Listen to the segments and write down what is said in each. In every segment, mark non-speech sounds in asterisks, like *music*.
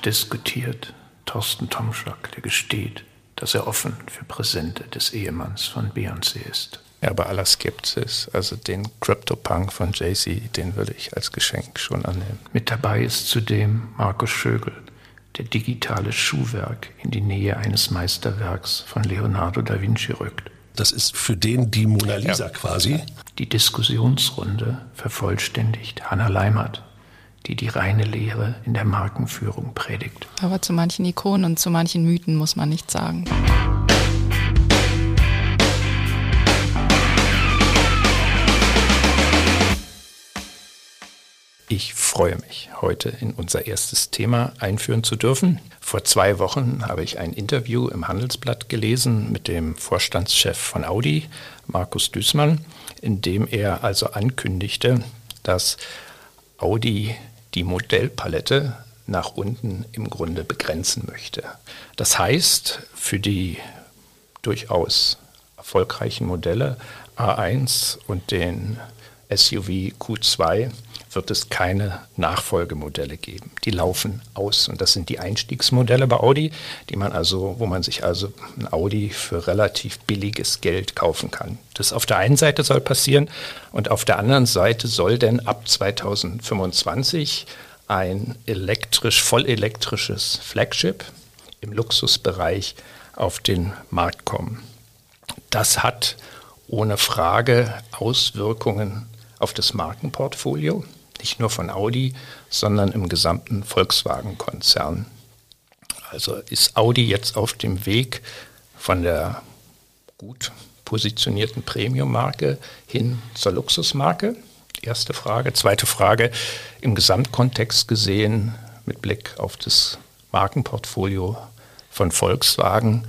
diskutiert. Thorsten Tomschak, der gesteht, dass er offen für Präsente des Ehemanns von Beyoncé ist. Ja, bei aller Skepsis, also den Crypto-Punk von Jay-Z, den würde ich als Geschenk schon annehmen. Mit dabei ist zudem Markus Schögel, der digitale Schuhwerk in die Nähe eines Meisterwerks von Leonardo da Vinci rückt. Das ist für den die Mona Lisa ja. quasi. Die Diskussionsrunde vervollständigt Hanna Leimert, die die reine Lehre in der Markenführung predigt. Aber zu manchen Ikonen und zu manchen Mythen muss man nichts sagen. Ich freue mich, heute in unser erstes Thema einführen zu dürfen. Vor zwei Wochen habe ich ein Interview im Handelsblatt gelesen mit dem Vorstandschef von Audi, Markus Düßmann, in dem er also ankündigte, dass Audi die Modellpalette nach unten im Grunde begrenzen möchte. Das heißt, für die durchaus erfolgreichen Modelle A1 und den SUV Q2 wird es keine Nachfolgemodelle geben. Die laufen aus und das sind die Einstiegsmodelle bei Audi, die man also, wo man sich also ein Audi für relativ billiges Geld kaufen kann. Das auf der einen Seite soll passieren und auf der anderen Seite soll denn ab 2025 ein elektrisch, vollelektrisches Flagship im Luxusbereich auf den Markt kommen. Das hat ohne Frage Auswirkungen auf das Markenportfolio nicht nur von Audi, sondern im gesamten Volkswagen-Konzern. Also ist Audi jetzt auf dem Weg von der gut positionierten Premium-Marke hin zur Luxusmarke? Erste Frage. Zweite Frage, im Gesamtkontext gesehen, mit Blick auf das Markenportfolio von Volkswagen,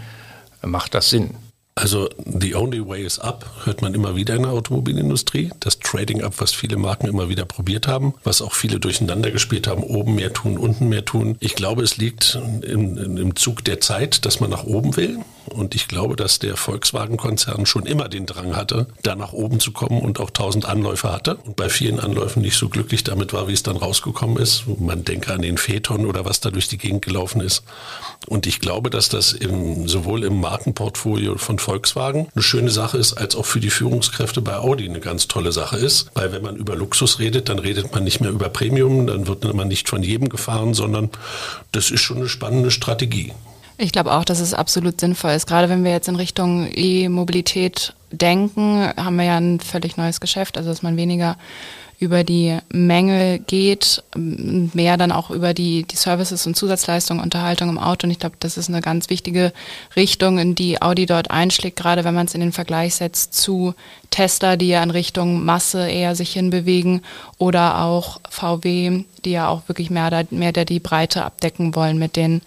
macht das Sinn? Also the only way is up, hört man immer wieder in der Automobilindustrie. Das Trading up, was viele Marken immer wieder probiert haben, was auch viele durcheinander gespielt haben, oben mehr tun, unten mehr tun. Ich glaube, es liegt im, im Zug der Zeit, dass man nach oben will. Und ich glaube, dass der Volkswagen-Konzern schon immer den Drang hatte, da nach oben zu kommen und auch tausend Anläufe hatte. Und bei vielen Anläufen nicht so glücklich damit war, wie es dann rausgekommen ist. Man denke an den Phaeton oder was da durch die Gegend gelaufen ist. Und ich glaube, dass das im, sowohl im Markenportfolio von Volkswagen eine schöne Sache ist, als auch für die Führungskräfte bei Audi eine ganz tolle Sache ist. Weil wenn man über Luxus redet, dann redet man nicht mehr über Premium, dann wird man nicht von jedem gefahren, sondern das ist schon eine spannende Strategie. Ich glaube auch, dass es absolut sinnvoll ist. Gerade wenn wir jetzt in Richtung E-Mobilität denken, haben wir ja ein völlig neues Geschäft, also dass man weniger über die Mängel geht, mehr dann auch über die, die Services und Zusatzleistungen, Unterhaltung im Auto. Und ich glaube, das ist eine ganz wichtige Richtung, in die Audi dort einschlägt, gerade wenn man es in den Vergleich setzt zu Tesla, die ja in Richtung Masse eher sich hinbewegen oder auch VW, die ja auch wirklich mehr, mehr der die Breite abdecken wollen mit den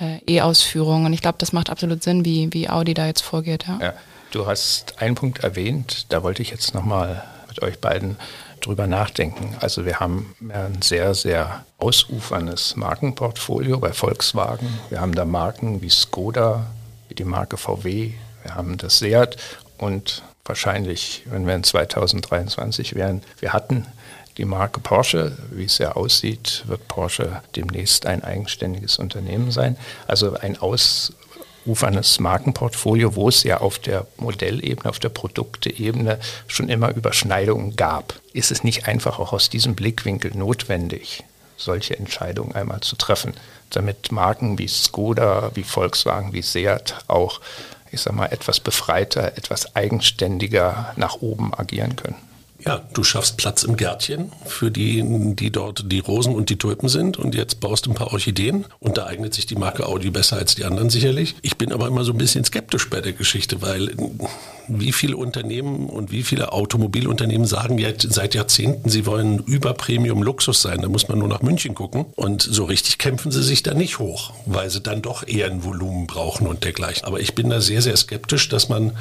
äh, E-Ausführungen. Und ich glaube, das macht absolut Sinn, wie, wie Audi da jetzt vorgeht. Ja. ja. du hast einen Punkt erwähnt, da wollte ich jetzt nochmal mit euch beiden drüber nachdenken. Also wir haben ein sehr, sehr ausuferndes Markenportfolio bei Volkswagen. Wir haben da Marken wie Skoda, wie die Marke VW, wir haben das Seat und wahrscheinlich, wenn wir in 2023 wären, wir hatten die Marke Porsche, wie es ja aussieht, wird Porsche demnächst ein eigenständiges Unternehmen sein. Also ein aus uferndes Markenportfolio, wo es ja auf der Modellebene, auf der Produkteebene schon immer Überschneidungen gab. Ist es nicht einfach auch aus diesem Blickwinkel notwendig, solche Entscheidungen einmal zu treffen, damit Marken wie Skoda, wie Volkswagen, wie Seat auch, ich sag mal, etwas befreiter, etwas eigenständiger nach oben agieren können? Ja, du schaffst Platz im Gärtchen für die, die dort die Rosen und die Tulpen sind und jetzt baust du ein paar Orchideen und da eignet sich die Marke Audi besser als die anderen sicherlich. Ich bin aber immer so ein bisschen skeptisch bei der Geschichte, weil wie viele Unternehmen und wie viele Automobilunternehmen sagen jetzt seit Jahrzehnten, sie wollen über Premium Luxus sein. Da muss man nur nach München gucken und so richtig kämpfen sie sich da nicht hoch, weil sie dann doch eher ein Volumen brauchen und dergleichen. Aber ich bin da sehr, sehr skeptisch, dass man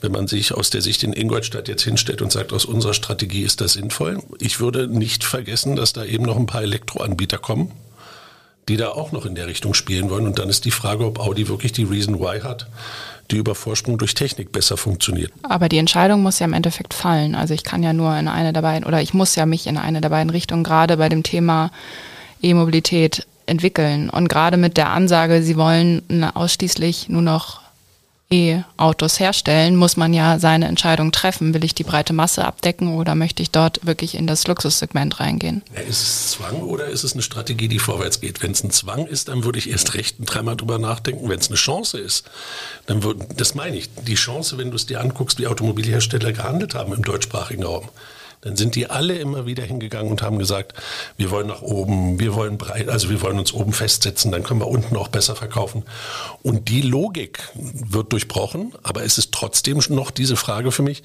wenn man sich aus der Sicht in Ingolstadt jetzt hinstellt und sagt, aus unserer Strategie ist das sinnvoll. Ich würde nicht vergessen, dass da eben noch ein paar Elektroanbieter kommen, die da auch noch in der Richtung spielen wollen. Und dann ist die Frage, ob Audi wirklich die Reason Why hat, die über Vorsprung durch Technik besser funktioniert. Aber die Entscheidung muss ja im Endeffekt fallen. Also ich kann ja nur in eine der beiden, oder ich muss ja mich in eine der beiden Richtungen, gerade bei dem Thema E-Mobilität entwickeln. Und gerade mit der Ansage, sie wollen ausschließlich nur noch E-Autos herstellen, muss man ja seine Entscheidung treffen. Will ich die breite Masse abdecken oder möchte ich dort wirklich in das Luxussegment reingehen? Ist es Zwang oder ist es eine Strategie, die vorwärts geht? Wenn es ein Zwang ist, dann würde ich erst recht dreimal drüber nachdenken. Wenn es eine Chance ist, dann würde, das meine ich, die Chance, wenn du es dir anguckst, wie Automobilhersteller gehandelt haben im deutschsprachigen Raum dann sind die alle immer wieder hingegangen und haben gesagt, wir wollen nach oben, wir wollen breit, also wir wollen uns oben festsetzen, dann können wir unten auch besser verkaufen. Und die Logik wird durchbrochen, aber es ist trotzdem noch diese Frage für mich,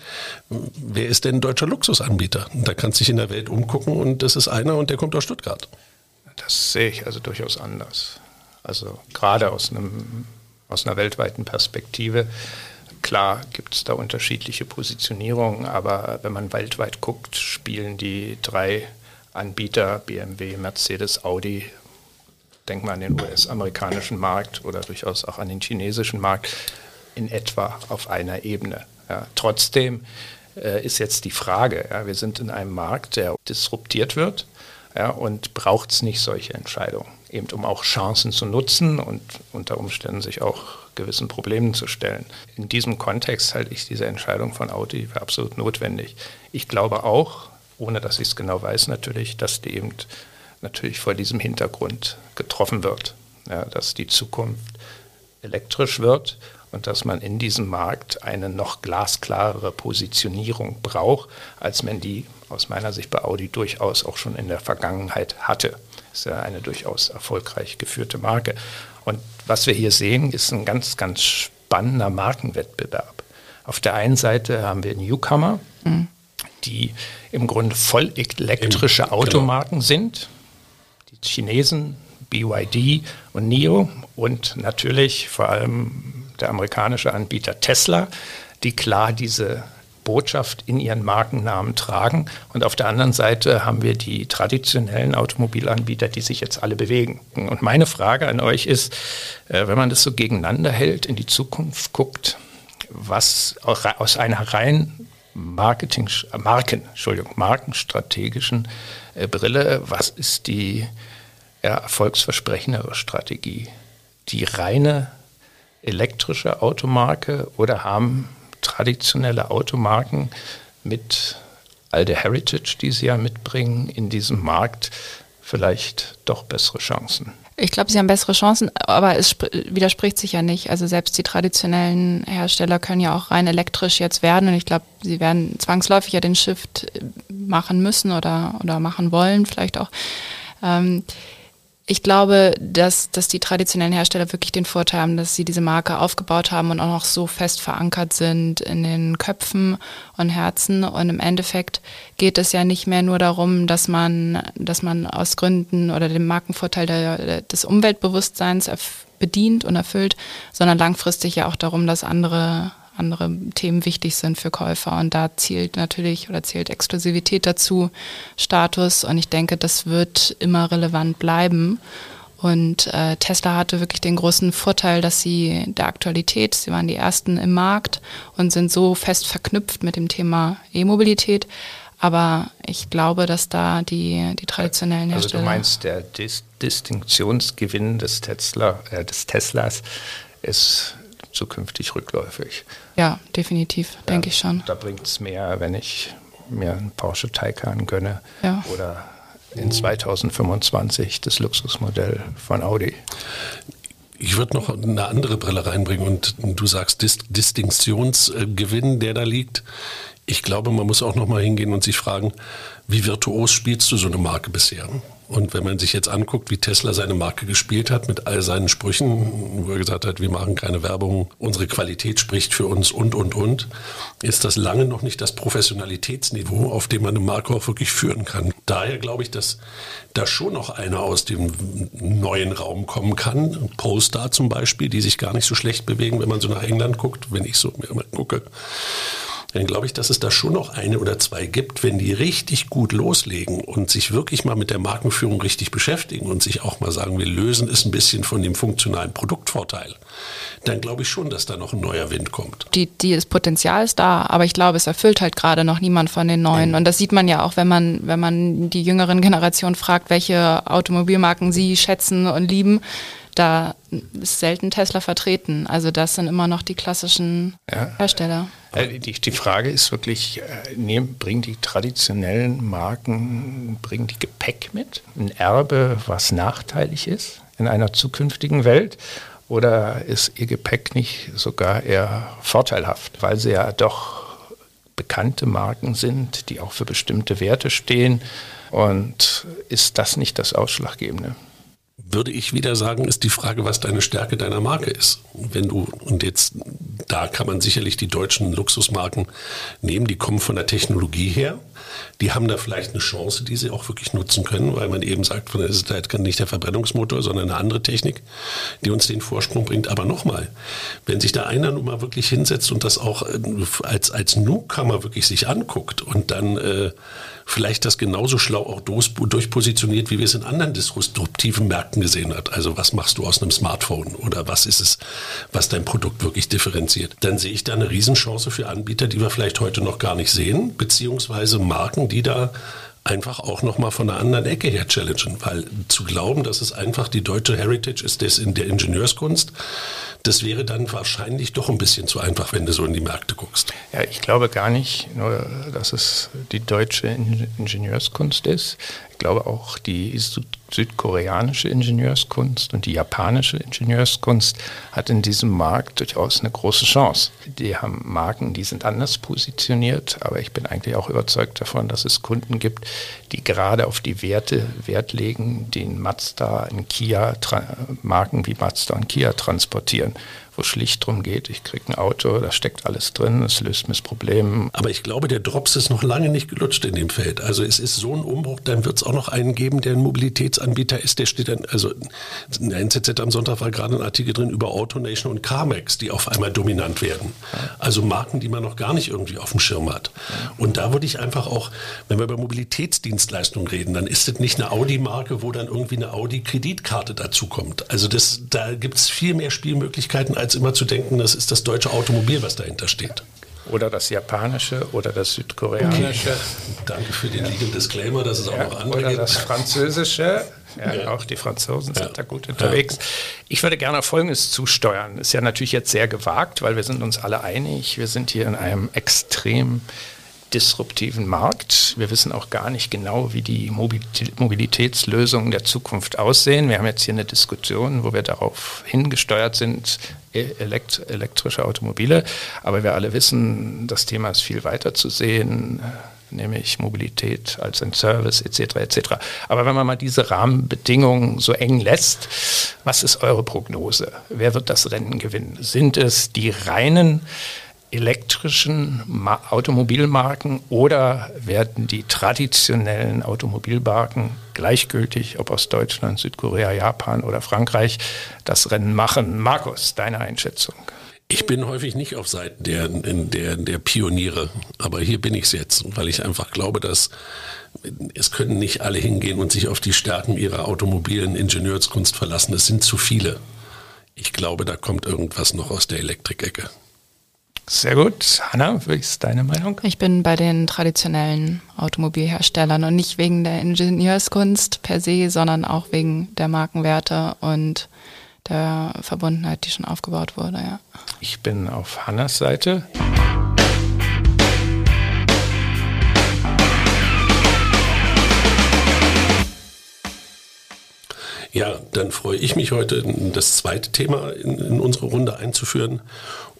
wer ist denn ein deutscher Luxusanbieter? Da kannst du dich in der Welt umgucken und das ist einer und der kommt aus Stuttgart. Das sehe ich also durchaus anders. Also gerade aus einem aus einer weltweiten Perspektive Klar gibt es da unterschiedliche Positionierungen, aber wenn man weltweit guckt, spielen die drei Anbieter, BMW, Mercedes, Audi, denkt man an den US-amerikanischen Markt oder durchaus auch an den chinesischen Markt, in etwa auf einer Ebene. Ja, trotzdem äh, ist jetzt die Frage, ja, wir sind in einem Markt, der disruptiert wird ja, und braucht es nicht solche Entscheidungen, eben um auch Chancen zu nutzen und unter Umständen sich auch gewissen Problemen zu stellen. In diesem Kontext halte ich diese Entscheidung von Audi für absolut notwendig. Ich glaube auch, ohne dass ich es genau weiß natürlich, dass die eben natürlich vor diesem Hintergrund getroffen wird, ja, dass die Zukunft elektrisch wird und dass man in diesem Markt eine noch glasklarere Positionierung braucht, als man die aus meiner Sicht bei Audi durchaus auch schon in der Vergangenheit hatte. Das ist ja eine durchaus erfolgreich geführte Marke. Und was wir hier sehen, ist ein ganz, ganz spannender Markenwettbewerb. Auf der einen Seite haben wir Newcomer, mhm. die im Grunde voll elektrische genau. Automarken genau. sind. Die Chinesen, BYD und NIO und natürlich vor allem der amerikanische Anbieter Tesla, die klar diese Botschaft in ihren Markennamen tragen. Und auf der anderen Seite haben wir die traditionellen Automobilanbieter, die sich jetzt alle bewegen. Und meine Frage an euch ist, äh, wenn man das so gegeneinander hält, in die Zukunft guckt, was aus einer rein Marketing, Marken, Entschuldigung, markenstrategischen äh, Brille, was ist die erfolgsversprechendere Strategie? Die reine elektrische Automarke oder haben traditionelle Automarken mit all der Heritage, die sie ja mitbringen, in diesem Markt vielleicht doch bessere Chancen. Ich glaube, sie haben bessere Chancen, aber es widerspricht sich ja nicht. Also selbst die traditionellen Hersteller können ja auch rein elektrisch jetzt werden und ich glaube, sie werden zwangsläufig ja den Shift machen müssen oder, oder machen wollen, vielleicht auch. Ähm, ich glaube, dass, dass die traditionellen Hersteller wirklich den Vorteil haben, dass sie diese Marke aufgebaut haben und auch noch so fest verankert sind in den Köpfen und Herzen. Und im Endeffekt geht es ja nicht mehr nur darum, dass man, dass man aus Gründen oder dem Markenvorteil der, des Umweltbewusstseins bedient und erfüllt, sondern langfristig ja auch darum, dass andere andere Themen wichtig sind für Käufer. Und da zielt natürlich oder zählt Exklusivität dazu, Status. Und ich denke, das wird immer relevant bleiben. Und äh, Tesla hatte wirklich den großen Vorteil, dass sie der Aktualität, sie waren die ersten im Markt und sind so fest verknüpft mit dem Thema E-Mobilität. Aber ich glaube, dass da die, die traditionellen Hersteller. Also du meinst, der Dis Distinktionsgewinn des Tesla, äh, des Teslas ist zukünftig rückläufig. Ja, definitiv, ja, denke ich schon. Da bringt es mehr, wenn ich mir einen Porsche Taycan gönne ja. oder in 2025 das Luxusmodell von Audi. Ich würde noch eine andere Brille reinbringen und du sagst Dis Distinktionsgewinn, der da liegt. Ich glaube, man muss auch noch mal hingehen und sich fragen, wie virtuos spielst du so eine Marke bisher? Und wenn man sich jetzt anguckt, wie Tesla seine Marke gespielt hat mit all seinen Sprüchen, wo er gesagt hat, wir machen keine Werbung, unsere Qualität spricht für uns und, und, und, ist das lange noch nicht das Professionalitätsniveau, auf dem man eine Marke auch wirklich führen kann. Daher glaube ich, dass da schon noch einer aus dem neuen Raum kommen kann. Polestar zum Beispiel, die sich gar nicht so schlecht bewegen, wenn man so nach England guckt, wenn ich so mir immer gucke dann glaube ich, dass es da schon noch eine oder zwei gibt, wenn die richtig gut loslegen und sich wirklich mal mit der Markenführung richtig beschäftigen und sich auch mal sagen, wir lösen es ein bisschen von dem funktionalen Produktvorteil, dann glaube ich schon, dass da noch ein neuer Wind kommt. Die, die, das Potenzial ist da, aber ich glaube, es erfüllt halt gerade noch niemand von den neuen. Mhm. Und das sieht man ja auch, wenn man, wenn man die jüngeren Generationen fragt, welche Automobilmarken sie schätzen und lieben da ist selten Tesla vertreten. Also das sind immer noch die klassischen ja. Hersteller. Äh, die, die, Frage ist wirklich, äh, nehmen, bringen die traditionellen Marken, bringen die Gepäck mit? Ein Erbe, was nachteilig ist in einer zukünftigen Welt? Oder ist ihr Gepäck nicht sogar eher vorteilhaft, weil sie ja doch bekannte Marken sind, die auch für bestimmte Werte stehen? Und ist das nicht das Ausschlaggebende? Würde ich wieder sagen, ist die Frage, was deine Stärke deiner Marke ist. Wenn du, und jetzt, da kann man sicherlich die deutschen Luxusmarken nehmen, die kommen von der Technologie her. Die haben da vielleicht eine Chance, die sie auch wirklich nutzen können, weil man eben sagt, es ist halt nicht der Verbrennungsmotor, sondern eine andere Technik, die uns den Vorsprung bringt. Aber nochmal, wenn sich da einer nun mal wirklich hinsetzt und das auch äh, als, als Newcomer wirklich sich anguckt und dann äh, vielleicht das genauso schlau auch durchpositioniert, wie wir es in anderen disruptiven Märkten gesehen hat. Also was machst du aus einem Smartphone oder was ist es, was dein Produkt wirklich differenziert? Dann sehe ich da eine Riesenchance für Anbieter, die wir vielleicht heute noch gar nicht sehen, beziehungsweise Marken, die da einfach auch nochmal von einer anderen Ecke her challengen, weil zu glauben, dass es einfach die deutsche Heritage ist, das in der Ingenieurskunst, das wäre dann wahrscheinlich doch ein bisschen zu einfach, wenn du so in die Märkte guckst. Ja, ich glaube gar nicht nur, dass es die deutsche Ingenieurskunst ist. Ich glaube auch die südkoreanische Ingenieurskunst und die japanische Ingenieurskunst hat in diesem Markt durchaus eine große Chance. Die haben Marken, die sind anders positioniert, aber ich bin eigentlich auch überzeugt davon, dass es Kunden gibt, die gerade auf die Werte Wert legen, die in Mazda, in Kia, Marken wie Mazda und Kia transportieren wo es schlicht darum geht, ich kriege ein Auto, da steckt alles drin, es löst mir das Problem. Aber ich glaube, der Drops ist noch lange nicht gelutscht in dem Feld. Also es ist so ein Umbruch, dann wird es auch noch einen geben, der ein Mobilitätsanbieter ist, der steht dann, also in der NZZ am Sonntag war gerade ein Artikel drin über AutoNation und CarMax, die auf einmal dominant werden. Also Marken, die man noch gar nicht irgendwie auf dem Schirm hat. Und da würde ich einfach auch, wenn wir über Mobilitätsdienstleistungen reden, dann ist es nicht eine Audi-Marke, wo dann irgendwie eine Audi-Kreditkarte dazu kommt. Also das, da gibt es viel mehr Spielmöglichkeiten als immer zu denken, das ist das deutsche Automobil, was dahinter steht. Oder das japanische oder das südkoreanische. Okay. Danke für den ja. Legal Disclaimer, dass es auch ja, noch andere oder gibt. das französische. Ja, ja. Auch die Franzosen sind da gut unterwegs. Ich würde gerne Folgendes zusteuern. Ist ja natürlich jetzt sehr gewagt, weil wir sind uns alle einig. Wir sind hier in einem extrem disruptiven Markt. Wir wissen auch gar nicht genau, wie die Mobilitätslösungen der Zukunft aussehen. Wir haben jetzt hier eine Diskussion, wo wir darauf hingesteuert sind, e-, elekt elektrische Automobile. Aber wir alle wissen, das Thema ist viel weiter zu sehen nämlich Mobilität als ein Service etc. etc. Aber wenn man mal diese Rahmenbedingungen so eng lässt, was ist eure Prognose? Wer wird das Rennen gewinnen? Sind es die reinen elektrischen Automobilmarken oder werden die traditionellen Automobilmarken gleichgültig, ob aus Deutschland, Südkorea, Japan oder Frankreich, das Rennen machen? Markus, deine Einschätzung? Ich bin häufig nicht auf Seiten der, der, der Pioniere, aber hier bin ich es jetzt, weil ich einfach glaube, dass es können nicht alle hingehen und sich auf die Stärken ihrer automobilen Ingenieurskunst verlassen. Es sind zu viele. Ich glaube, da kommt irgendwas noch aus der Elektrik-Ecke. Sehr gut. Hanna, wie ist deine Meinung? Ich bin bei den traditionellen Automobilherstellern und nicht wegen der Ingenieurskunst per se, sondern auch wegen der Markenwerte und der Verbundenheit, die schon aufgebaut wurde. Ja. Ich bin auf Hannas Seite. Ja, dann freue ich mich heute, das zweite Thema in, in unsere Runde einzuführen.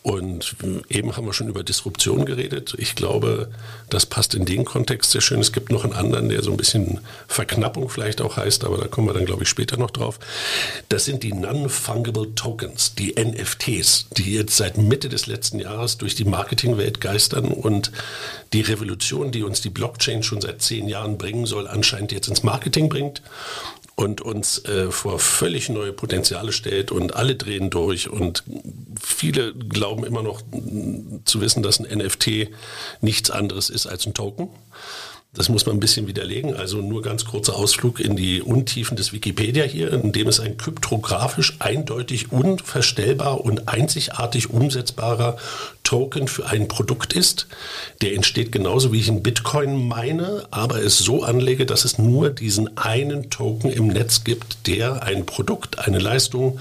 Und eben haben wir schon über Disruption geredet. Ich glaube, das passt in den Kontext sehr schön. Es gibt noch einen anderen, der so ein bisschen Verknappung vielleicht auch heißt, aber da kommen wir dann, glaube ich, später noch drauf. Das sind die Non-Fungible Tokens, die NFTs, die jetzt seit Mitte des letzten Jahres durch die Marketingwelt geistern und die Revolution, die uns die Blockchain schon seit zehn Jahren bringen soll, anscheinend jetzt ins Marketing bringt und uns äh, vor völlig neue Potenziale stellt und alle drehen durch und viele glauben immer noch zu wissen, dass ein NFT nichts anderes ist als ein Token. Das muss man ein bisschen widerlegen. Also nur ganz kurzer Ausflug in die Untiefen des Wikipedia hier, in dem es ein kryptografisch eindeutig unverstellbar und einzigartig umsetzbarer Token für ein Produkt ist. Der entsteht genauso wie ich einen Bitcoin meine, aber es so anlege, dass es nur diesen einen Token im Netz gibt, der ein Produkt, eine Leistung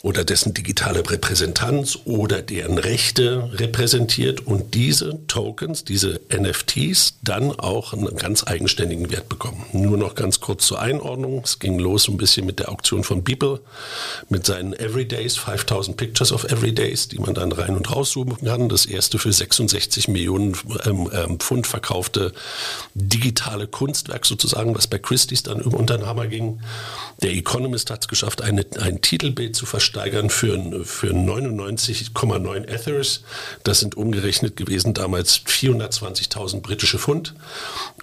oder dessen digitale Repräsentanz oder deren Rechte repräsentiert und diese Tokens, diese NFTs dann auch einen ganz eigenständigen Wert bekommen. Nur noch ganz kurz zur Einordnung. Es ging los ein bisschen mit der Auktion von Beeple mit seinen Everydays, 5000 Pictures of Everydays, die man dann rein und raussuchen kann. Das erste für 66 Millionen ähm, ähm, Pfund verkaufte digitale Kunstwerk sozusagen, was bei Christie's dann unter den Hammer ging. Der Economist hat es geschafft, eine, ein Titelbild zu verstehen steigern für, für 99,9 Ethers. Das sind umgerechnet gewesen damals 420.000 britische Pfund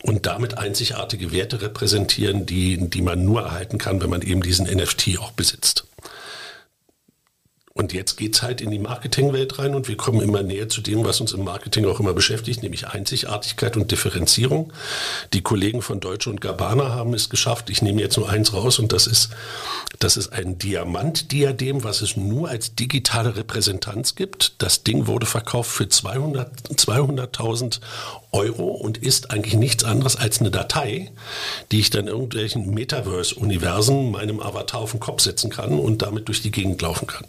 und damit einzigartige Werte repräsentieren, die, die man nur erhalten kann, wenn man eben diesen NFT auch besitzt. Und jetzt geht's halt in die Marketingwelt rein und wir kommen immer näher zu dem, was uns im Marketing auch immer beschäftigt, nämlich Einzigartigkeit und Differenzierung. Die Kollegen von Deutsche und Gabbana haben es geschafft. Ich nehme jetzt nur eins raus und das ist, das ist ein Diamantdiadem, was es nur als digitale Repräsentanz gibt. Das Ding wurde verkauft für 200, 200.000 Euro und ist eigentlich nichts anderes als eine Datei, die ich dann irgendwelchen Metaverse-Universen meinem Avatar auf den Kopf setzen kann und damit durch die Gegend laufen kann.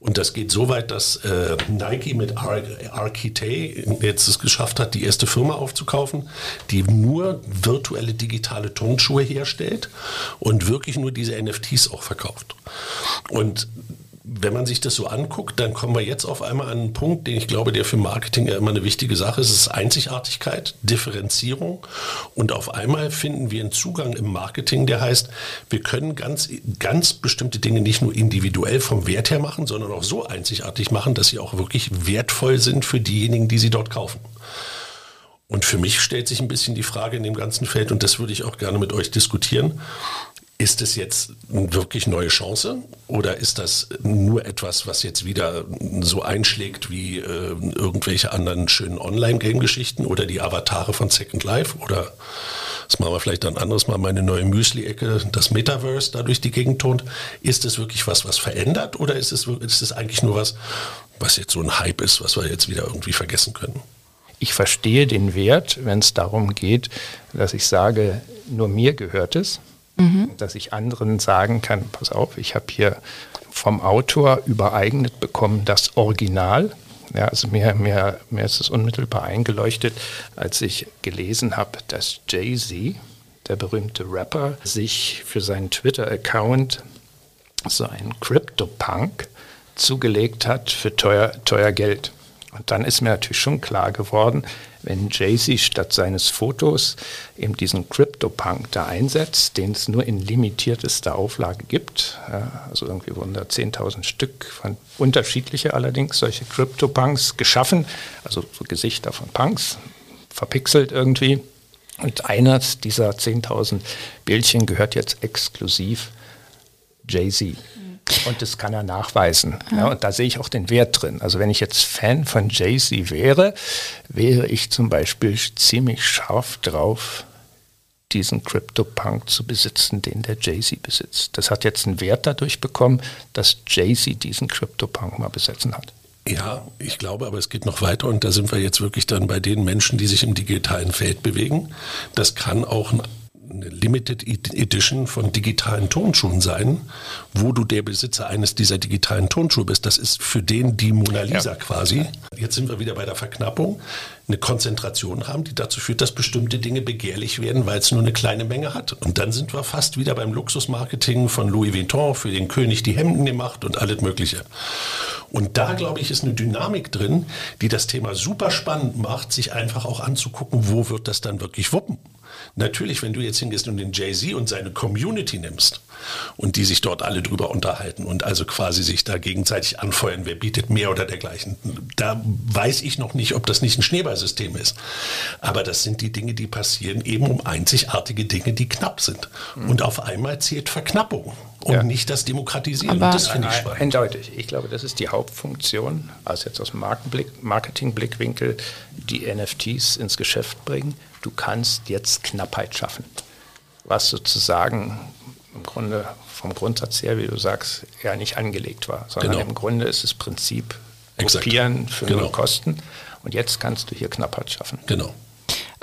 Und das geht so weit, dass äh, Nike mit Ar Archite jetzt es geschafft hat, die erste Firma aufzukaufen, die nur virtuelle digitale Turnschuhe herstellt und wirklich nur diese NFTs auch verkauft. Und wenn man sich das so anguckt, dann kommen wir jetzt auf einmal an einen Punkt, den ich glaube, der für Marketing ja immer eine wichtige Sache ist. Es ist Einzigartigkeit, Differenzierung. Und auf einmal finden wir einen Zugang im Marketing, der heißt, wir können ganz, ganz bestimmte Dinge nicht nur individuell vom Wert her machen, sondern auch so einzigartig machen, dass sie auch wirklich wertvoll sind für diejenigen, die sie dort kaufen. Und für mich stellt sich ein bisschen die Frage in dem ganzen Feld, und das würde ich auch gerne mit euch diskutieren. Ist es jetzt wirklich neue Chance oder ist das nur etwas, was jetzt wieder so einschlägt wie äh, irgendwelche anderen schönen Online-Game-Geschichten oder die Avatare von Second Life oder das machen wir vielleicht dann anderes Mal, meine neue Müsli-Ecke, das Metaverse da durch die Gegend tont. Ist es wirklich was, was verändert oder ist es, ist es eigentlich nur was, was jetzt so ein Hype ist, was wir jetzt wieder irgendwie vergessen können? Ich verstehe den Wert, wenn es darum geht, dass ich sage, nur mir gehört es mhm. dass ich anderen sagen kann, pass auf, ich habe hier vom Autor übereignet bekommen das Original. Ja, also mir, mir, mir ist es unmittelbar eingeleuchtet, als ich gelesen habe, dass Jay-Z, der berühmte Rapper, sich für seinen Twitter-Account so einen Crypto-Punk zugelegt hat für teuer, teuer Geld. Und dann ist mir natürlich schon klar geworden, wenn Jay-Z statt seines Fotos eben diesen Crypto-Punk da einsetzt, den es nur in limitiertester Auflage gibt, also irgendwie wurden da 10.000 Stück von unterschiedliche allerdings, solche Crypto-Punks geschaffen, also so Gesichter von Punks, verpixelt irgendwie. Und eines dieser 10.000 Bildchen gehört jetzt exklusiv Jay-Z. Und das kann er nachweisen. Ja. Ja, und da sehe ich auch den Wert drin. Also wenn ich jetzt Fan von Jay-Z wäre, wäre ich zum Beispiel ziemlich scharf drauf, diesen Crypto-Punk zu besitzen, den der Jay-Z besitzt. Das hat jetzt einen Wert dadurch bekommen, dass Jay-Z diesen Crypto-Punk mal besetzen hat. Ja, ich glaube, aber es geht noch weiter und da sind wir jetzt wirklich dann bei den Menschen, die sich im digitalen Feld bewegen. Das kann auch ein Limited Edition von digitalen Tonschuhen sein, wo du der Besitzer eines dieser digitalen Tonschuhe bist. Das ist für den die Mona Lisa ja. quasi. Jetzt sind wir wieder bei der Verknappung. Eine Konzentration haben, die dazu führt, dass bestimmte Dinge begehrlich werden, weil es nur eine kleine Menge hat. Und dann sind wir fast wieder beim Luxusmarketing von Louis Vuitton, für den König die Hemden gemacht und alles Mögliche. Und da, glaube ich, ist eine Dynamik drin, die das Thema super spannend macht, sich einfach auch anzugucken, wo wird das dann wirklich wuppen. Natürlich, wenn du jetzt hingehst und den Jay-Z und seine Community nimmst und die sich dort alle drüber unterhalten und also quasi sich da gegenseitig anfeuern, wer bietet mehr oder dergleichen, da weiß ich noch nicht, ob das nicht ein Schneeballsystem ist. Aber das sind die Dinge, die passieren eben um einzigartige Dinge, die knapp sind. Mhm. Und auf einmal zählt Verknappung. und ja. nicht das Demokratisieren. Aber das finde ich spannend. Eindeutig. Ich glaube, das ist die Hauptfunktion, also jetzt aus Marketingblickwinkel, die NFTs ins Geschäft bringen. Du kannst jetzt Knappheit schaffen, was sozusagen im Grunde vom Grundsatz her, wie du sagst, ja nicht angelegt war, sondern genau. im Grunde ist das Prinzip kopieren für genau. Kosten und jetzt kannst du hier Knappheit schaffen. Genau.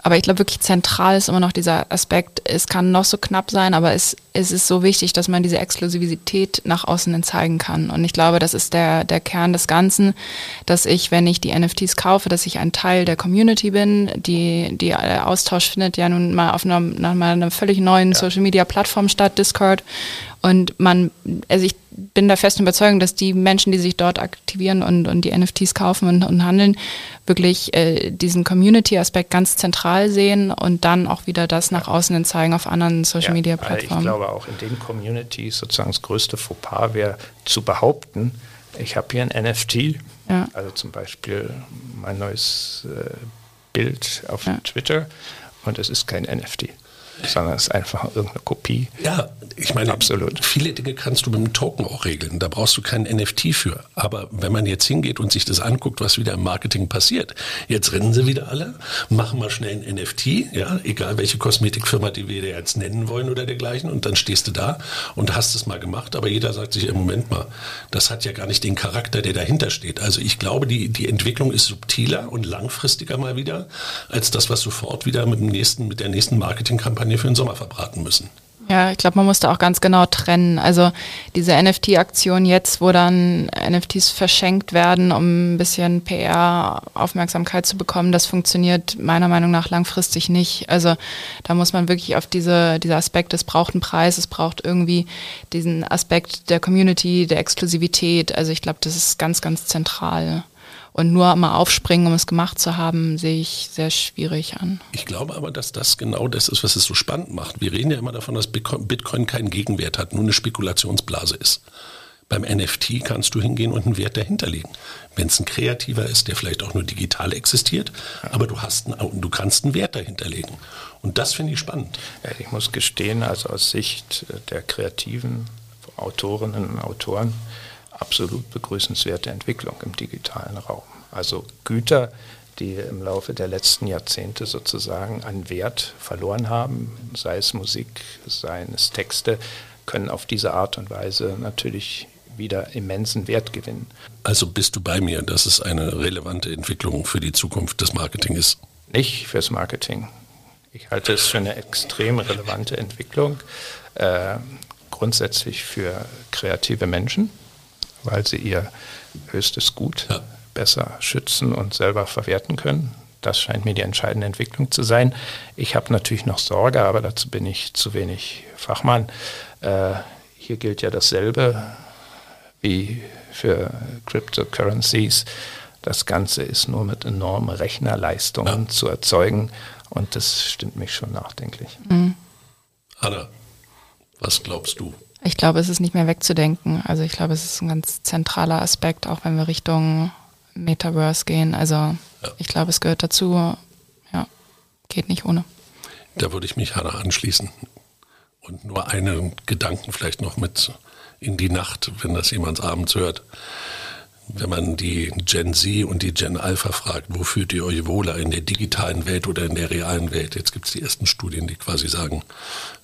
Aber ich glaube, wirklich zentral ist immer noch dieser Aspekt, es kann noch so knapp sein, aber es, es ist so wichtig, dass man diese Exklusivität nach außen hin zeigen kann. Und ich glaube, das ist der, der Kern des Ganzen, dass ich, wenn ich die NFTs kaufe, dass ich ein Teil der Community bin. Die, die der Austausch findet ja nun mal auf einer, nach einer völlig neuen ja. Social Media Plattform statt, Discord. Und man, also ich bin der festen Überzeugung, dass die Menschen, die sich dort aktivieren und, und die NFTs kaufen und, und handeln, wirklich äh, diesen Community-Aspekt ganz zentral sehen und dann auch wieder das nach außen hin zeigen auf anderen Social-Media-Plattformen. Ja, ich glaube auch in den Communities sozusagen das größte Fauxpas wäre zu behaupten, ich habe hier ein NFT, ja. also zum Beispiel mein neues äh, Bild auf ja. Twitter und es ist kein NFT sondern es ist einfach irgendeine Kopie. Ja, ich meine, Absolut. viele Dinge kannst du mit einem Token auch regeln. Da brauchst du kein NFT für. Aber wenn man jetzt hingeht und sich das anguckt, was wieder im Marketing passiert, jetzt rennen sie wieder alle, machen mal schnell ein NFT, ja, egal welche Kosmetikfirma, die wir jetzt nennen wollen oder dergleichen, und dann stehst du da und hast es mal gemacht. Aber jeder sagt sich, im Moment mal, das hat ja gar nicht den Charakter, der dahinter steht. Also ich glaube, die, die Entwicklung ist subtiler und langfristiger mal wieder, als das, was sofort wieder mit dem nächsten, mit der nächsten Marketingkampagne Kampagne für den Sommer verbraten müssen. Ja, ich glaube, man muss da auch ganz genau trennen. Also diese NFT-Aktion jetzt, wo dann NFTs verschenkt werden, um ein bisschen PR-Aufmerksamkeit zu bekommen, das funktioniert meiner Meinung nach langfristig nicht. Also da muss man wirklich auf diese, dieser Aspekt, es braucht einen Preis, es braucht irgendwie diesen Aspekt der Community, der Exklusivität. Also ich glaube, das ist ganz, ganz zentral. Und nur mal aufspringen, um es gemacht zu haben, sehe ich sehr schwierig an. Ich glaube aber, dass das genau das ist, was es so spannend macht. Wir reden ja immer davon, dass Bitcoin keinen Gegenwert hat, nur eine Spekulationsblase ist. Beim NFT kannst du hingehen und einen Wert dahinterlegen. Wenn es ein kreativer ist, der vielleicht auch nur digital existiert, aber du, hast einen, du kannst einen Wert dahinterlegen. Und das finde ich spannend. Ja, ich muss gestehen, also aus Sicht der kreativen Autorinnen und Autoren, absolut begrüßenswerte Entwicklung im digitalen Raum. Also Güter, die im Laufe der letzten Jahrzehnte sozusagen an Wert verloren haben, sei es Musik, sei es Texte, können auf diese Art und Weise natürlich wieder immensen Wert gewinnen. Also bist du bei mir, dass es eine relevante Entwicklung für die Zukunft des Marketing ist? Nicht fürs Marketing. Ich halte es für eine extrem relevante Entwicklung, äh, grundsätzlich für kreative Menschen weil sie ihr höchstes Gut ja. besser schützen und selber verwerten können. Das scheint mir die entscheidende Entwicklung zu sein. Ich habe natürlich noch Sorge, aber dazu bin ich zu wenig Fachmann. Äh, hier gilt ja dasselbe wie für Cryptocurrencies. Das Ganze ist nur mit enormen Rechnerleistungen ja. zu erzeugen und das stimmt mich schon nachdenklich. Mhm. Anna, was glaubst du? Ich glaube, es ist nicht mehr wegzudenken. Also ich glaube, es ist ein ganz zentraler Aspekt, auch wenn wir Richtung Metaverse gehen. Also ja. ich glaube, es gehört dazu. Ja, geht nicht ohne. Da würde ich mich Hanna anschließen. Und nur einen Gedanken vielleicht noch mit in die Nacht, wenn das jemand abends hört. Wenn man die Gen Z und die Gen Alpha fragt, wo fühlt ihr euch wohler, in der digitalen Welt oder in der realen Welt? Jetzt gibt es die ersten Studien, die quasi sagen,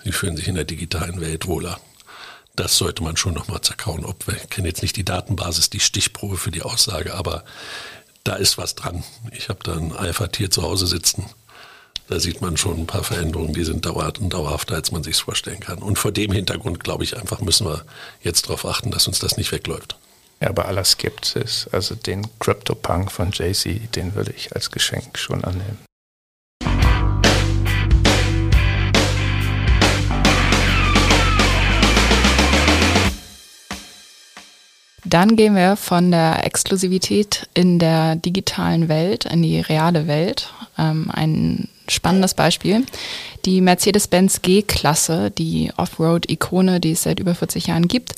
sie fühlen sich in der digitalen Welt wohler das sollte man schon nochmal zerkauen. Ob, wir kennen jetzt nicht die Datenbasis, die Stichprobe für die Aussage, aber da ist was dran. Ich habe da ein Alpha-Tier zu Hause sitzen. Da sieht man schon ein paar Veränderungen, die sind dauerhaft und dauerhafter, als man sich vorstellen kann. Und vor dem Hintergrund, glaube ich, einfach müssen wir jetzt darauf achten, dass uns das nicht wegläuft. Ja, bei aller Skepsis, also den Crypto-Punk von Jay-Z, den würde ich als Geschenk schon annehmen. Dann gehen wir von der Exklusivität in der digitalen Welt in die reale Welt. Ähm, ein spannendes Beispiel. Die Mercedes-Benz G-Klasse, die Offroad-Ikone, die es seit über 40 Jahren gibt,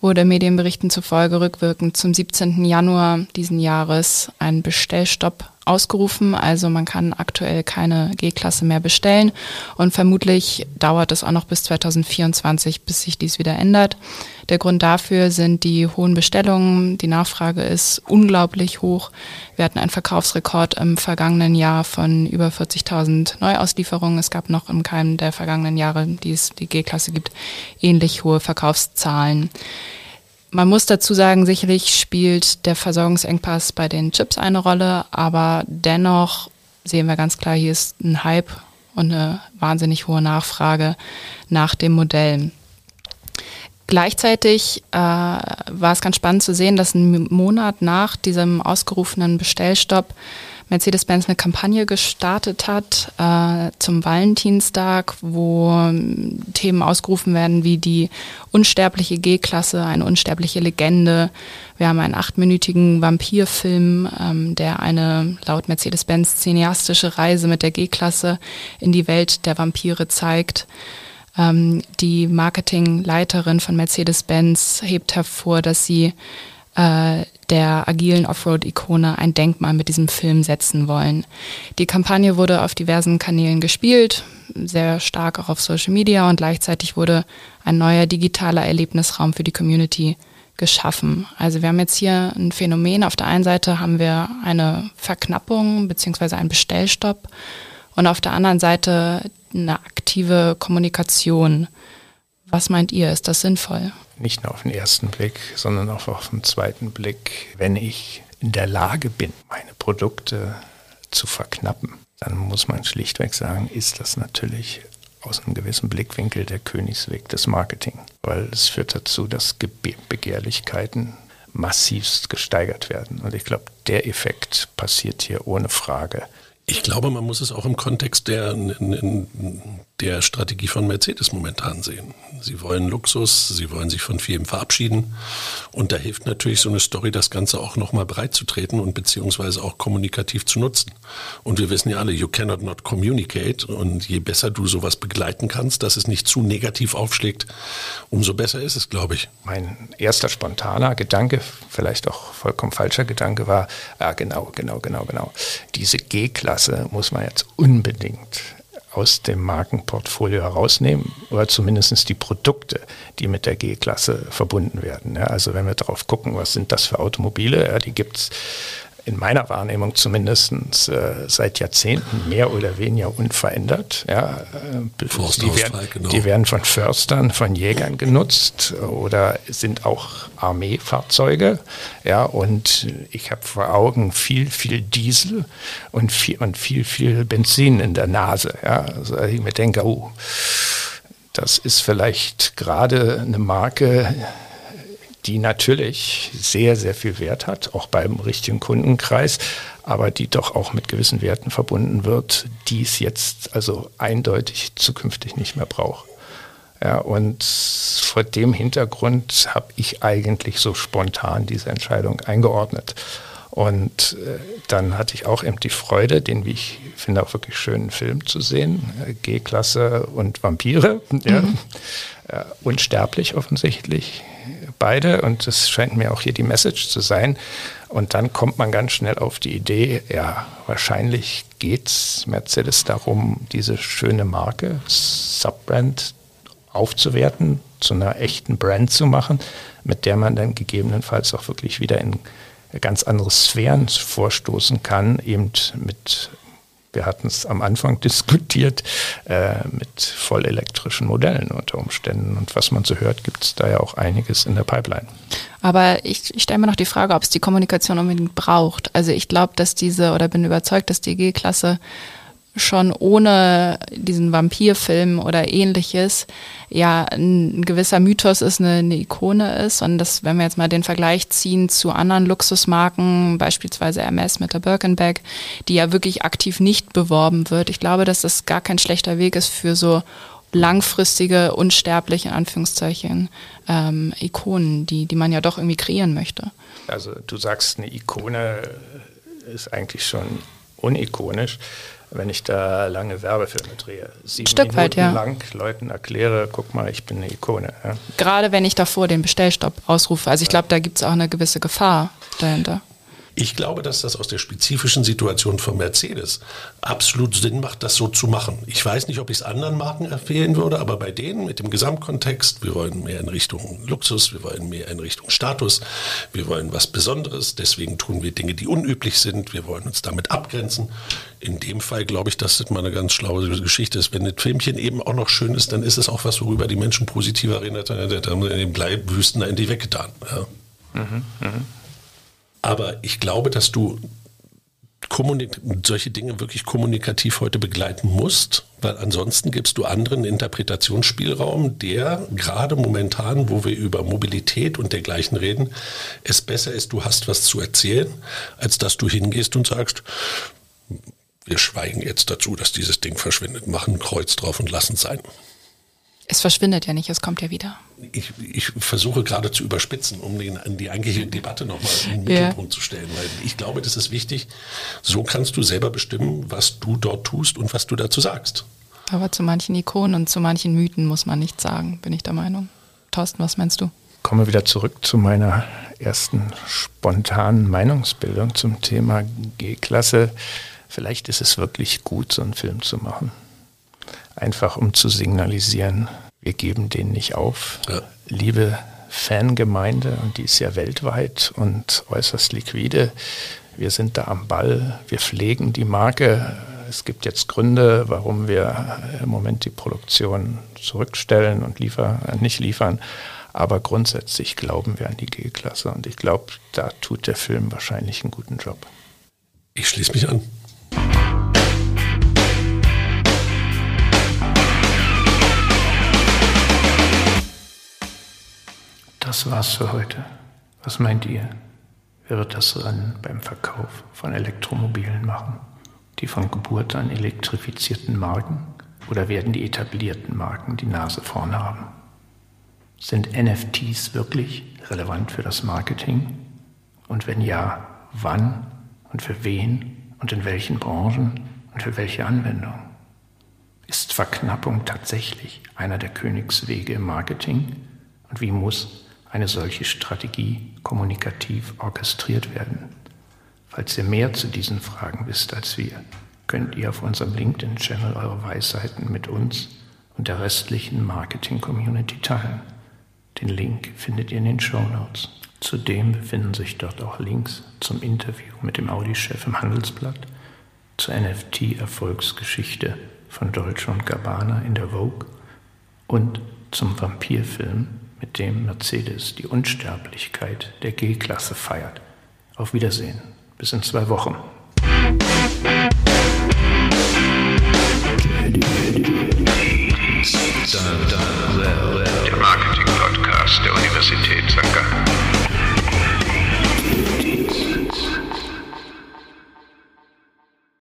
wurde Medienberichten zufolge rückwirkend zum 17. Januar diesen Jahres ein Bestellstopp ausgerufen, also man kann aktuell keine G-Klasse mehr bestellen und vermutlich dauert es auch noch bis 2024, bis sich dies wieder ändert. Der Grund dafür sind die hohen Bestellungen. Die Nachfrage ist unglaublich hoch. Wir hatten einen Verkaufsrekord im vergangenen Jahr von über 40.000 Neuauslieferungen. Es gab noch im keinem der vergangenen Jahre, die es die G-Klasse gibt, ähnlich hohe Verkaufszahlen. Man muss dazu sagen, sicherlich spielt der Versorgungsengpass bei den Chips eine Rolle, aber dennoch sehen wir ganz klar, hier ist ein Hype und eine wahnsinnig hohe Nachfrage nach dem Modell. Gleichzeitig äh, war es ganz spannend zu sehen, dass ein Monat nach diesem ausgerufenen Bestellstopp Mercedes-Benz eine Kampagne gestartet hat äh, zum Valentinstag, wo ähm, Themen ausgerufen werden wie die unsterbliche G-Klasse, eine unsterbliche Legende. Wir haben einen achtminütigen Vampirfilm, ähm, der eine laut Mercedes-Benz cineastische Reise mit der G-Klasse in die Welt der Vampire zeigt. Ähm, die Marketingleiterin von Mercedes-Benz hebt hervor, dass sie äh, der agilen Offroad-Ikone ein Denkmal mit diesem Film setzen wollen. Die Kampagne wurde auf diversen Kanälen gespielt, sehr stark auch auf Social Media und gleichzeitig wurde ein neuer digitaler Erlebnisraum für die Community geschaffen. Also wir haben jetzt hier ein Phänomen. Auf der einen Seite haben wir eine Verknappung beziehungsweise einen Bestellstopp und auf der anderen Seite eine aktive Kommunikation. Was meint ihr? Ist das sinnvoll? Nicht nur auf den ersten Blick, sondern auch auf den zweiten Blick, wenn ich in der Lage bin, meine Produkte zu verknappen, dann muss man schlichtweg sagen, ist das natürlich aus einem gewissen Blickwinkel der Königsweg des Marketing, weil es führt dazu, dass Begehrlichkeiten massivst gesteigert werden. Und ich glaube, der Effekt passiert hier ohne Frage. Ich glaube, man muss es auch im Kontext der, der Strategie von Mercedes momentan sehen. Sie wollen Luxus, sie wollen sich von vielem verabschieden. Und da hilft natürlich so eine Story, das Ganze auch nochmal breit zu treten und beziehungsweise auch kommunikativ zu nutzen. Und wir wissen ja alle, you cannot not communicate. Und je besser du sowas begleiten kannst, dass es nicht zu negativ aufschlägt, umso besser ist es, glaube ich. Mein erster spontaner Gedanke, vielleicht auch vollkommen falscher Gedanke war, ja genau, genau, genau, genau. Diese G-Klasse muss man jetzt unbedingt aus dem Markenportfolio herausnehmen oder zumindest die Produkte, die mit der G-Klasse verbunden werden. Ja, also wenn wir darauf gucken, was sind das für Automobile, ja, die gibt es in meiner Wahrnehmung zumindest äh, seit Jahrzehnten mehr oder weniger unverändert. Ja, äh, die, werden, genau. die werden von Förstern, von Jägern genutzt oder sind auch Armeefahrzeuge. Ja, und ich habe vor Augen viel, viel Diesel und viel, und viel, viel Benzin in der Nase. Ja, also ich mir denke, oh, das ist vielleicht gerade eine Marke, die natürlich sehr, sehr viel Wert hat, auch beim richtigen Kundenkreis, aber die doch auch mit gewissen Werten verbunden wird, die es jetzt also eindeutig zukünftig nicht mehr braucht. Ja, und vor dem Hintergrund habe ich eigentlich so spontan diese Entscheidung eingeordnet. Und äh, dann hatte ich auch eben die Freude, den, wie ich finde, auch wirklich schönen Film zu sehen. Äh, G-Klasse und Vampire. *laughs* Ja. Mhm. Äh, unsterblich offensichtlich beide und das scheint mir auch hier die Message zu sein. Und dann kommt man ganz schnell auf die Idee, ja, wahrscheinlich geht es Mercedes darum, diese schöne Marke, Subbrand aufzuwerten, zu einer echten Brand zu machen, mit der man dann gegebenenfalls auch wirklich wieder in ganz andere Sphären vorstoßen kann, eben mit wir hatten es am Anfang *laughs* diskutiert äh, mit vollelektrischen Modellen unter Umständen. Und was man so hört, gibt es da ja auch einiges in der Pipeline. Aber ich, ich stelle mir noch die Frage, ob es die Kommunikation unbedingt braucht. Also ich glaube, dass diese, oder bin überzeugt, dass die G-Klasse schon ohne diesen Vampirfilm oder ähnliches ja ein gewisser Mythos ist, eine, eine, Ikone ist. Und das, wenn wir jetzt mal den Vergleich ziehen zu anderen Luxusmarken, beispielsweise MS mit der Birkenbag, die ja wirklich aktiv nicht beworben wird. Ich glaube, dass das gar kein schlechter Weg ist für so langfristige, unsterbliche, in Anführungszeichen, ähm, Ikonen, die, die man ja doch irgendwie kreieren möchte. Also du sagst, eine Ikone ist eigentlich schon unikonisch wenn ich da lange Werbefilme drehe. Sieben Stück Minuten weit, ja. lang Leuten erkläre, guck mal, ich bin eine Ikone. Ja. Gerade wenn ich davor den Bestellstopp ausrufe. Also ich glaube, da gibt es auch eine gewisse Gefahr dahinter. Ich glaube, dass das aus der spezifischen Situation von Mercedes absolut Sinn macht, das so zu machen. Ich weiß nicht, ob ich es anderen Marken empfehlen würde, aber bei denen mit dem Gesamtkontext, wir wollen mehr in Richtung Luxus, wir wollen mehr in Richtung Status, wir wollen was Besonderes, deswegen tun wir Dinge, die unüblich sind, wir wollen uns damit abgrenzen. In dem Fall glaube ich, dass das mal eine ganz schlaue Geschichte ist. Wenn das Filmchen eben auch noch schön ist, dann ist es auch was, worüber die Menschen positiv erinnert. Da haben sie den Bleiwüsten endlich weggetan. Ja. Mhm, mh. Aber ich glaube, dass du solche Dinge wirklich kommunikativ heute begleiten musst, weil ansonsten gibst du anderen Interpretationsspielraum, der gerade momentan, wo wir über Mobilität und dergleichen reden, es besser ist, du hast was zu erzählen, als dass du hingehst und sagst, wir schweigen jetzt dazu, dass dieses Ding verschwindet, machen ein Kreuz drauf und lassen es sein. Es verschwindet ja nicht, es kommt ja wieder. Ich, ich versuche gerade zu überspitzen, um den, die eigentliche Debatte nochmal in den ja. Mittelpunkt zu stellen, weil ich glaube, das ist wichtig. So kannst du selber bestimmen, was du dort tust und was du dazu sagst. Aber zu manchen Ikonen und zu manchen Mythen muss man nichts sagen, bin ich der Meinung. Thorsten, was meinst du? Komme wieder zurück zu meiner ersten spontanen Meinungsbildung zum Thema G-Klasse. Vielleicht ist es wirklich gut, so einen Film zu machen einfach um zu signalisieren, wir geben den nicht auf. Ja. Liebe Fangemeinde, und die ist ja weltweit und äußerst liquide, wir sind da am Ball, wir pflegen die Marke. Es gibt jetzt Gründe, warum wir im Moment die Produktion zurückstellen und liefer, nicht liefern. Aber grundsätzlich glauben wir an die G-Klasse und ich glaube, da tut der Film wahrscheinlich einen guten Job. Ich schließe mich an. Das war's für heute. Was meint ihr? Wer wird das Rennen beim Verkauf von Elektromobilen machen? Die von Geburt an elektrifizierten Marken? Oder werden die etablierten Marken die Nase vorn haben? Sind NFTs wirklich relevant für das Marketing? Und wenn ja, wann und für wen und in welchen Branchen und für welche Anwendung? Ist Verknappung tatsächlich einer der Königswege im Marketing? Und wie muss eine solche Strategie kommunikativ orchestriert werden. Falls ihr mehr zu diesen Fragen wisst als wir, könnt ihr auf unserem LinkedIn-Channel eure Weisheiten mit uns und der restlichen Marketing-Community teilen. Den Link findet ihr in den Show Notes. Zudem befinden sich dort auch Links zum Interview mit dem Audi-Chef im Handelsblatt, zur NFT-Erfolgsgeschichte von Dolce und Gabbana in der Vogue und zum Vampirfilm mit dem Mercedes die Unsterblichkeit der G-Klasse feiert. Auf Wiedersehen. Bis in zwei Wochen. Der Marketing-Podcast der Universität St. Gallen.